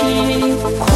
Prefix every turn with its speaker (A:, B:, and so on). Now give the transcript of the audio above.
A: Keep.